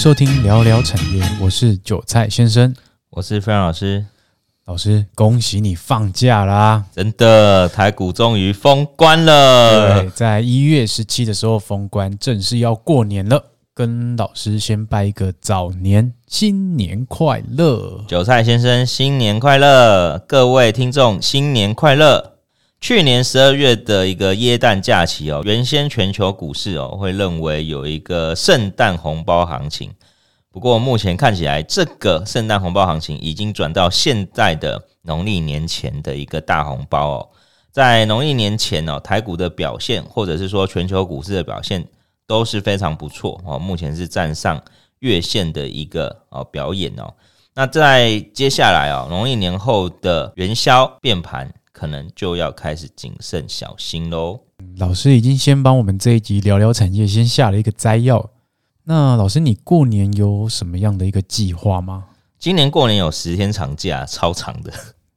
收听聊聊产业，我是韭菜先生，我是飞扬老师。老师，恭喜你放假啦！真的，台股终于封关了。对，在一月十七的时候封关，正式要过年了。跟老师先拜一个早年，新年快乐！韭菜先生，新年快乐！各位听众，新年快乐！去年十二月的一个耶诞假期哦，原先全球股市哦会认为有一个圣诞红包行情，不过目前看起来，这个圣诞红包行情已经转到现在的农历年前的一个大红包哦。在农历年前哦，台股的表现或者是说全球股市的表现都是非常不错哦，目前是站上月线的一个哦表演哦。那在接下来哦，农历年后的元宵变盘。可能就要开始谨慎小心喽。老师已经先帮我们这一集聊聊产业，先下了一个摘要。那老师，你过年有什么样的一个计划吗？今年过年有十天长假，超长的，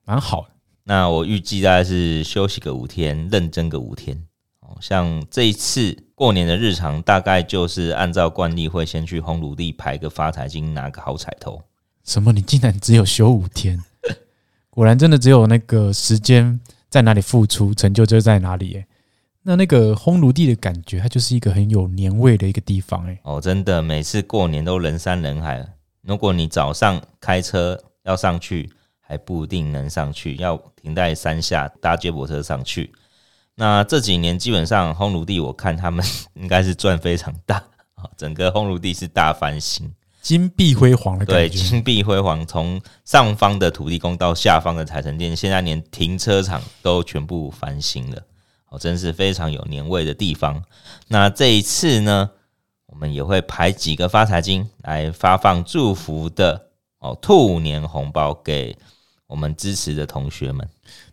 蛮好的。那我预计大概是休息个五天，认真个五天。哦，像这一次过年的日常，大概就是按照惯例会先去红炉地排个发财金，拿个好彩头。什么？你竟然只有休五天？果然，真的只有那个时间在哪里付出，成就就在哪里。哎，那那个烘炉地的感觉，它就是一个很有年味的一个地方。哎，哦，真的，每次过年都人山人海。如果你早上开车要上去，还不一定能上去，要停在山下搭接驳车上去。那这几年基本上烘炉地，我看他们 应该是赚非常大，整个烘炉地是大翻新。金碧辉煌的感觉，对，金碧辉煌，从上方的土地公到下方的财神殿，现在连停车场都全部翻新了，哦，真是非常有年味的地方。那这一次呢，我们也会排几个发财金来发放祝福的哦，兔年红包给我们支持的同学们，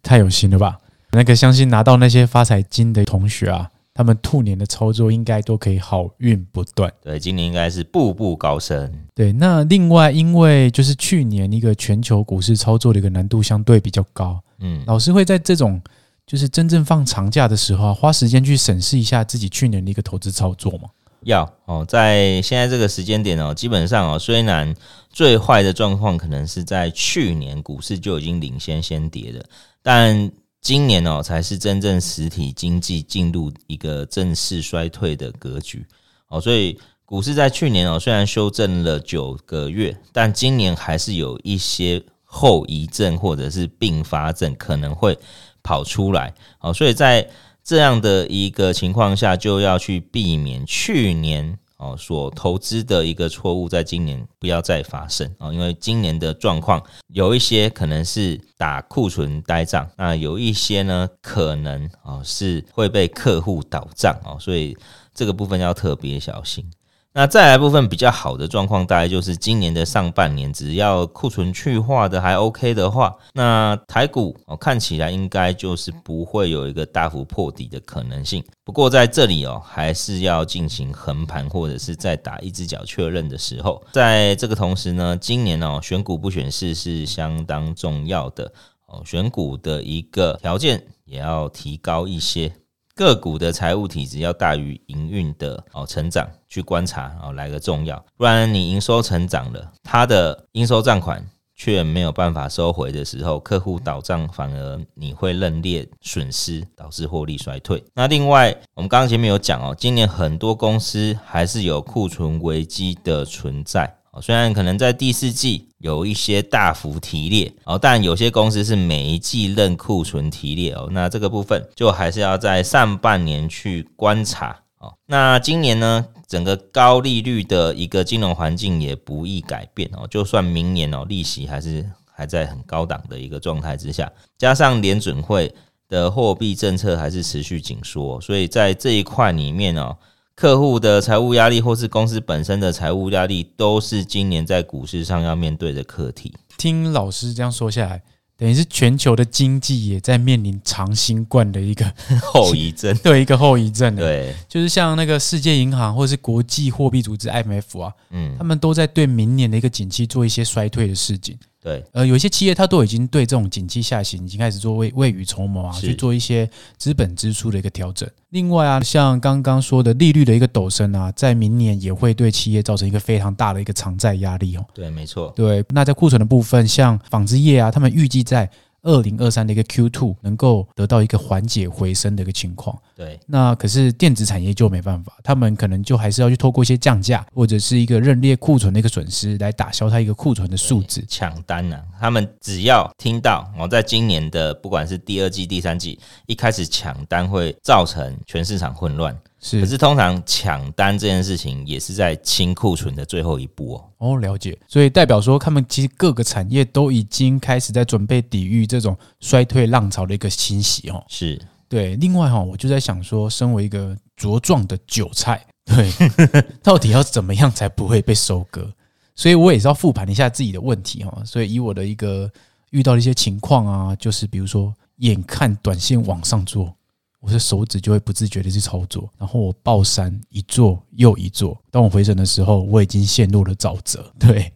太有心了吧？那个相信拿到那些发财金的同学啊。他们兔年的操作应该都可以好运不断。对，今年应该是步步高升。对，那另外因为就是去年一个全球股市操作的一个难度相对比较高，嗯，老师会在这种就是真正放长假的时候啊，花时间去审视一下自己去年的一个投资操作吗？要哦，在现在这个时间点哦，基本上哦，虽然最坏的状况可能是在去年股市就已经领先先跌的，但今年哦，才是真正实体经济进入一个正式衰退的格局哦，所以股市在去年哦，虽然修正了九个月，但今年还是有一些后遗症或者是并发症可能会跑出来哦，所以在这样的一个情况下，就要去避免去年。哦，所投资的一个错误，在今年不要再发生啊！因为今年的状况有一些可能是打库存呆账，那有一些呢，可能啊是会被客户倒账啊，所以这个部分要特别小心。那再来部分比较好的状况，大概就是今年的上半年，只要库存去化的还 OK 的话，那台股哦看起来应该就是不会有一个大幅破底的可能性。不过在这里哦，还是要进行横盘或者是再打一只脚确认的时候，在这个同时呢，今年哦选股不选市是相当重要的哦，选股的一个条件也要提高一些。个股的财务体质要大于营运的哦成长，去观察哦来个重要，不然你营收成长了，它的应收账款却没有办法收回的时候，客户倒账反而你会认列损失，导致获利衰退。那另外，我们刚刚前面有讲哦，今年很多公司还是有库存危机的存在。虽然可能在第四季有一些大幅提列哦，但有些公司是每一季认库存提列哦，那这个部分就还是要在上半年去观察哦。那今年呢，整个高利率的一个金融环境也不易改变哦，就算明年哦，利息还是还在很高档的一个状态之下，加上联准会的货币政策还是持续紧缩，所以在这一块里面哦。客户的财务压力，或是公司本身的财务压力，都是今年在股市上要面对的课题。听老师这样说下来，等于是全球的经济也在面临长新冠的一个 后遗症，对一个后遗症。对，就是像那个世界银行或是国际货币组织 IMF 啊，嗯，他们都在对明年的一个景气做一些衰退的事情。对，呃，有一些企业它都已经对这种景气下行已经开始做未未雨绸缪啊，去做一些资本支出的一个调整。另外啊，像刚刚说的利率的一个陡升啊，在明年也会对企业造成一个非常大的一个偿债压力哦。对，没错。对，那在库存的部分，像纺织业啊，他们预计在二零二三的一个 Q two 能够得到一个缓解回升的一个情况，对。那可是电子产业就没办法，他们可能就还是要去透过一些降价或者是一个认列库存的一个损失来打消它一个库存的数字抢单呢、啊。他们只要听到我，在今年的不管是第二季、第三季一开始抢单会造成全市场混乱。是，可是通常抢单这件事情也是在清库存的最后一步哦。哦，了解。所以代表说，他们其实各个产业都已经开始在准备抵御这种衰退浪潮的一个侵袭哦。是对。另外哈，我就在想说，身为一个茁壮的韭菜，对，到底要怎么样才不会被收割？所以我也是要复盘一下自己的问题哈。所以以我的一个遇到的一些情况啊，就是比如说，眼看短线往上做。我的手指就会不自觉的去操作，然后我抱山一做又一做。当我回神的时候，我已经陷入了沼泽。对，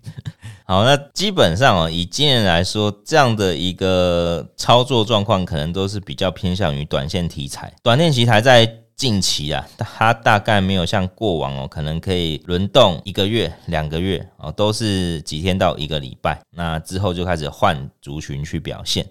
好，那基本上哦，以今年来说，这样的一个操作状况，可能都是比较偏向于短线题材。短线题材在近期啊，它大概没有像过往哦，可能可以轮动一个月、两个月哦，都是几天到一个礼拜。那之后就开始换族群去表现。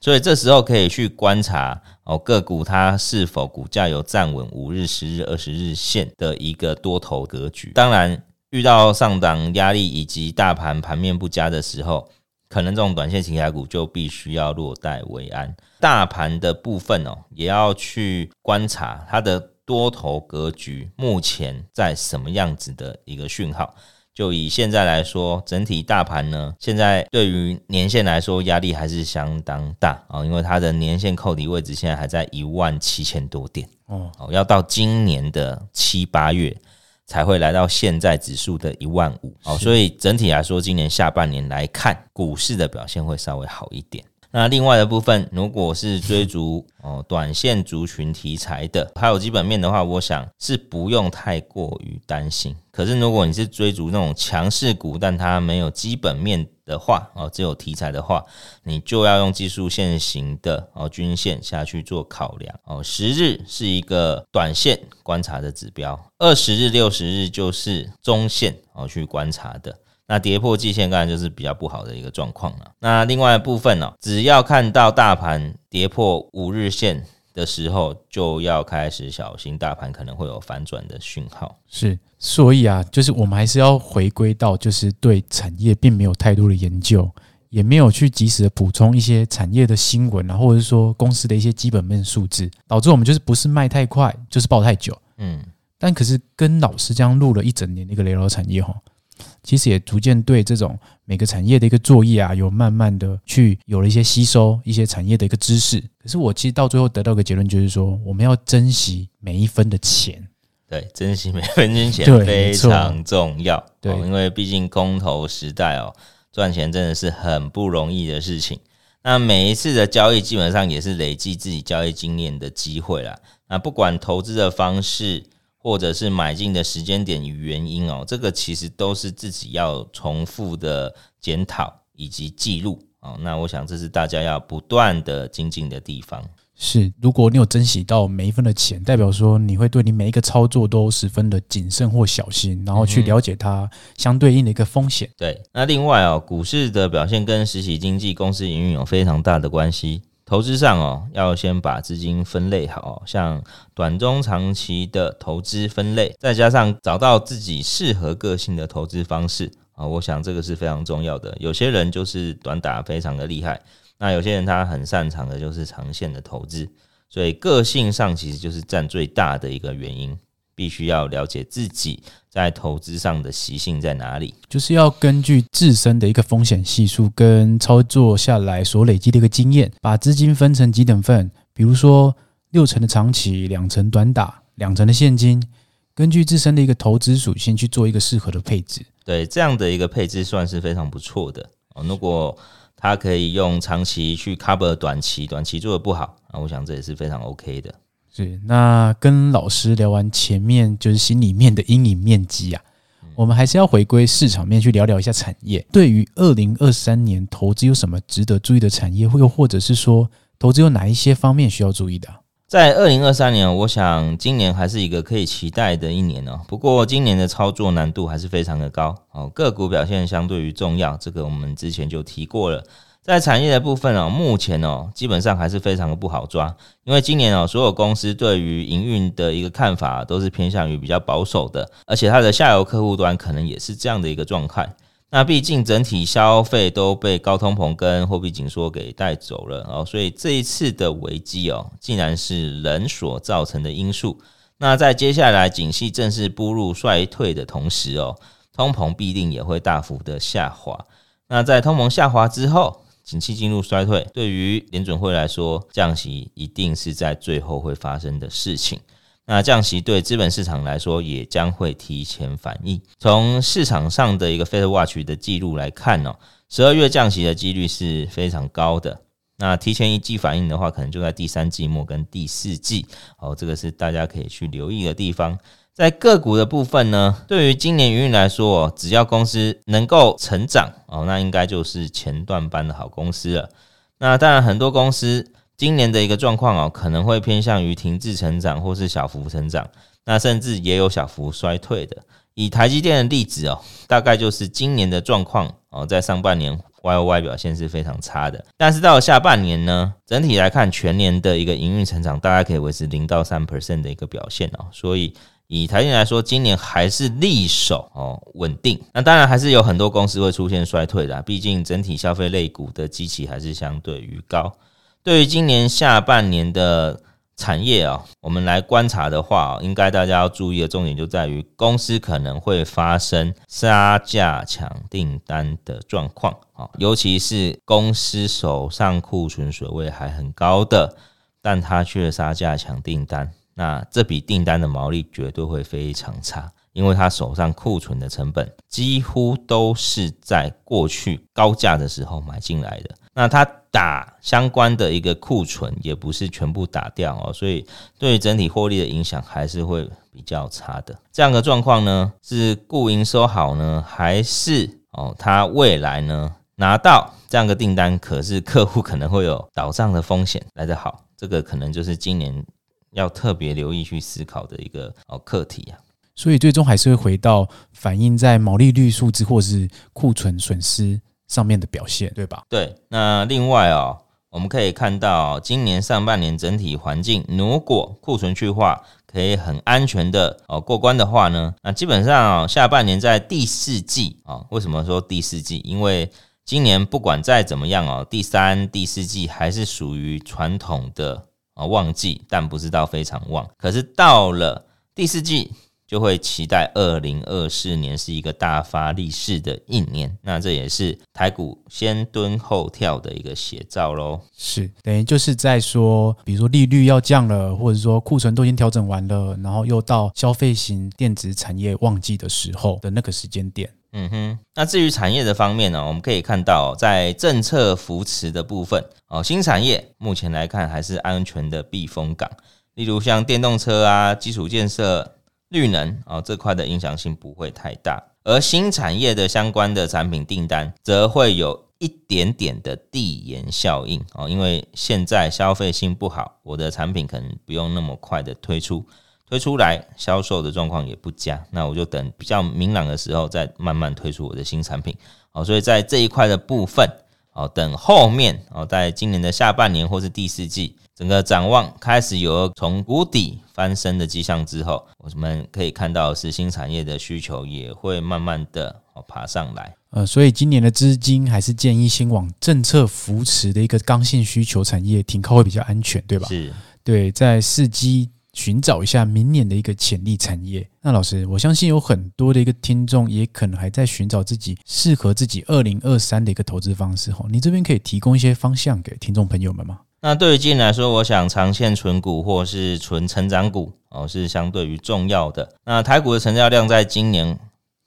所以这时候可以去观察哦，个股它是否股价有站稳五日、十日、二十日线的一个多头格局。当然，遇到上档压力以及大盘盘面不佳的时候，可能这种短线题材股就必须要落袋为安。大盘的部分哦，也要去观察它的多头格局目前在什么样子的一个讯号。就以现在来说，整体大盘呢，现在对于年线来说压力还是相当大。啊，因为它的年线扣底位置现在还在一万七千多点哦，要到今年的七八月才会来到现在指数的一万五。哦，所以整体来说，今年下半年来看，股市的表现会稍微好一点。那另外的部分，如果是追逐哦短线族群题材的，还有基本面的话，我想是不用太过于担心。可是如果你是追逐那种强势股，但它没有基本面的话，哦，只有题材的话，你就要用技术线型的哦均线下去做考量哦。十日是一个短线观察的指标，二十日、六十日就是中线哦去观察的。那跌破季线，当然就是比较不好的一个状况了。那另外一部分呢，只要看到大盘跌破五日线的时候，就要开始小心，大盘可能会有反转的讯号。是，所以啊，就是我们还是要回归到，就是对产业并没有太多的研究，也没有去及时的补充一些产业的新闻啊，或者是说公司的一些基本面数字，导致我们就是不是卖太快，就是抱太久。嗯，但可是跟老师这样录了一整年的一个雷老产业哈。其实也逐渐对这种每个产业的一个作业啊，有慢慢的去有了一些吸收一些产业的一个知识。可是我其实到最后得到一个结论，就是说我们要珍惜每一分的钱。对，珍惜每分金钱非常重要。对，因为毕竟公投时代哦，赚钱真的是很不容易的事情。那每一次的交易基本上也是累积自己交易经验的机会啦。那不管投资的方式。或者是买进的时间点与原因哦，这个其实都是自己要重复的检讨以及记录哦。那我想这是大家要不断的精进的地方。是，如果你有珍惜到每一分的钱，代表说你会对你每一个操作都十分的谨慎或小心，然后去了解它相对应的一个风险。对，那另外哦，股市的表现跟实体经济、公司营运有非常大的关系。投资上哦，要先把资金分类好，像短中长期的投资分类，再加上找到自己适合个性的投资方式啊，我想这个是非常重要的。有些人就是短打非常的厉害，那有些人他很擅长的就是长线的投资，所以个性上其实就是占最大的一个原因。必须要了解自己在投资上的习性在哪里，就是要根据自身的一个风险系数跟操作下来所累积的一个经验，把资金分成几等份，比如说六成的长期，两成短打，两成的现金，根据自身的一个投资属性去做一个适合的配置。对，这样的一个配置算是非常不错的哦。如果他可以用长期去 cover 短期，短期做的不好，那我想这也是非常 OK 的。是，那跟老师聊完前面就是心里面的阴影面积啊，我们还是要回归市场面去聊聊一下产业。对于二零二三年投资有什么值得注意的产业，或又或者是说投资有哪一些方面需要注意的？在二零二三年，我想今年还是一个可以期待的一年哦。不过今年的操作难度还是非常的高哦，个股表现相对于重要，这个我们之前就提过了。在产业的部分哦，目前哦基本上还是非常的不好抓，因为今年哦所有公司对于营运的一个看法都是偏向于比较保守的，而且它的下游客户端可能也是这样的一个状态。那毕竟整体消费都被高通膨跟货币紧缩给带走了哦，所以这一次的危机哦，竟然是人所造成的因素。那在接下来景气正式步入衰退的同时哦，通膨必定也会大幅的下滑。那在通膨下滑之后，景气进入衰退，对于联准会来说，降息一定是在最后会发生的事情。那降息对资本市场来说，也将会提前反应。从市场上的一个 Fed Watch 的记录来看哦，十二月降息的几率是非常高的。那提前一季反应的话，可能就在第三季末跟第四季。哦，这个是大家可以去留意的地方。在个股的部分呢，对于今年营运来说，只要公司能够成长哦，那应该就是前段班的好公司了。那当然，很多公司今年的一个状况哦，可能会偏向于停滞成长或是小幅成长，那甚至也有小幅衰退的。以台积电的例子哦，大概就是今年的状况哦，在上半年 YOY 表现是非常差的，但是到了下半年呢，整体来看全年的一个营运成长大概可以维持零到三 percent 的一个表现哦，所以。以台积电来说，今年还是力守哦稳定。那当然还是有很多公司会出现衰退的，毕竟整体消费类股的基期还是相对于高。对于今年下半年的产业啊，我们来观察的话，应该大家要注意的重点就在于公司可能会发生杀价抢订单的状况啊，尤其是公司手上库存水位还很高的，但它却杀价抢订单。那这笔订单的毛利绝对会非常差，因为他手上库存的成本几乎都是在过去高价的时候买进来的。那他打相关的一个库存也不是全部打掉哦，所以对于整体获利的影响还是会比较差的。这样的状况呢，是顾营收好呢，还是哦他未来呢拿到这样的订单，可是客户可能会有倒账的风险来得好？这个可能就是今年。要特别留意去思考的一个哦课题啊，所以最终还是会回到反映在毛利率数字或是库存损失上面的表现，对吧？对。那另外哦，我们可以看到今年上半年整体环境，如果库存去化可以很安全的哦过关的话呢，那基本上下半年在第四季啊，为什么说第四季？因为今年不管再怎么样哦，第三、第四季还是属于传统的。啊，旺季，但不知道非常旺。可是到了第四季，就会期待二零二四年是一个大发利市的一年。那这也是台股先蹲后跳的一个写照喽。是，等于就是在说，比如说利率要降了，或者说库存都已经调整完了，然后又到消费型电子产业旺季的时候的那个时间点。嗯哼，那至于产业的方面呢，我们可以看到，在政策扶持的部分，哦，新产业目前来看还是安全的避风港，例如像电动车啊、基础建设、绿能啊这块的影响性不会太大，而新产业的相关的产品订单则会有一点点的递延效应哦，因为现在消费性不好，我的产品可能不用那么快的推出。推出来销售的状况也不佳，那我就等比较明朗的时候再慢慢推出我的新产品。好，所以在这一块的部分，好，等后面哦，在今年的下半年或是第四季，整个展望开始有从谷底翻身的迹象之后，我们可以看到是新产业的需求也会慢慢的爬上来。呃，所以今年的资金还是建议先往政策扶持的一个刚性需求产业停靠会比较安全，对吧？是，对，在四季。寻找一下明年的一个潜力产业。那老师，我相信有很多的一个听众也可能还在寻找自己适合自己二零二三的一个投资方式。哈，你这边可以提供一些方向给听众朋友们吗？那对于今年来说，我想长线存股或是存成长股哦，是相对于重要的。那台股的成交量在今年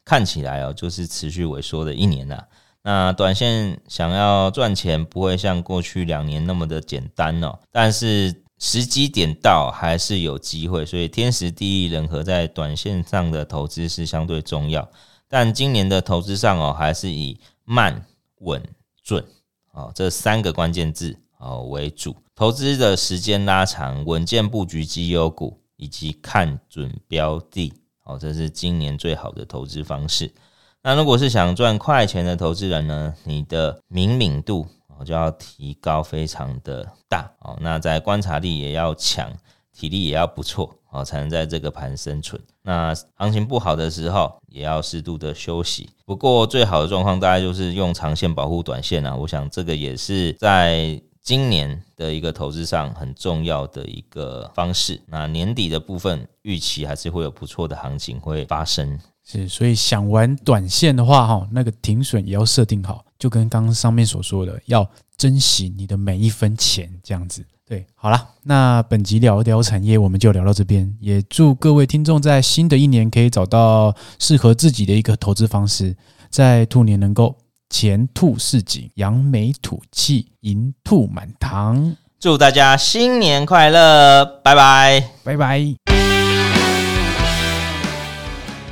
看起来哦，就是持续萎缩的一年呐。那短线想要赚钱，不会像过去两年那么的简单哦。但是时机点到还是有机会，所以天时地利人和在短线上的投资是相对重要。但今年的投资上哦，还是以慢、稳、准哦这三个关键字哦为主。投资的时间拉长，稳健布局绩优股，以及看准标的哦，这是今年最好的投资方式。那如果是想赚快钱的投资人呢，你的灵敏度哦就要提高非常的大哦。那在观察力也要强，体力也要不错哦，才能在这个盘生存。那行情不好的时候，也要适度的休息。不过最好的状况，大概就是用长线保护短线啊。我想这个也是在今年的一个投资上很重要的一个方式。那年底的部分，预期还是会有不错的行情会发生。是，所以想玩短线的话，哈，那个停损也要设定好，就跟刚刚上面所说的，要珍惜你的每一分钱，这样子。对，好了，那本集聊聊产业，我们就聊到这边。也祝各位听众在新的一年可以找到适合自己的一个投资方式，在兔年能够前兔似锦，扬眉吐气，银兔满堂。祝大家新年快乐，拜拜，拜拜。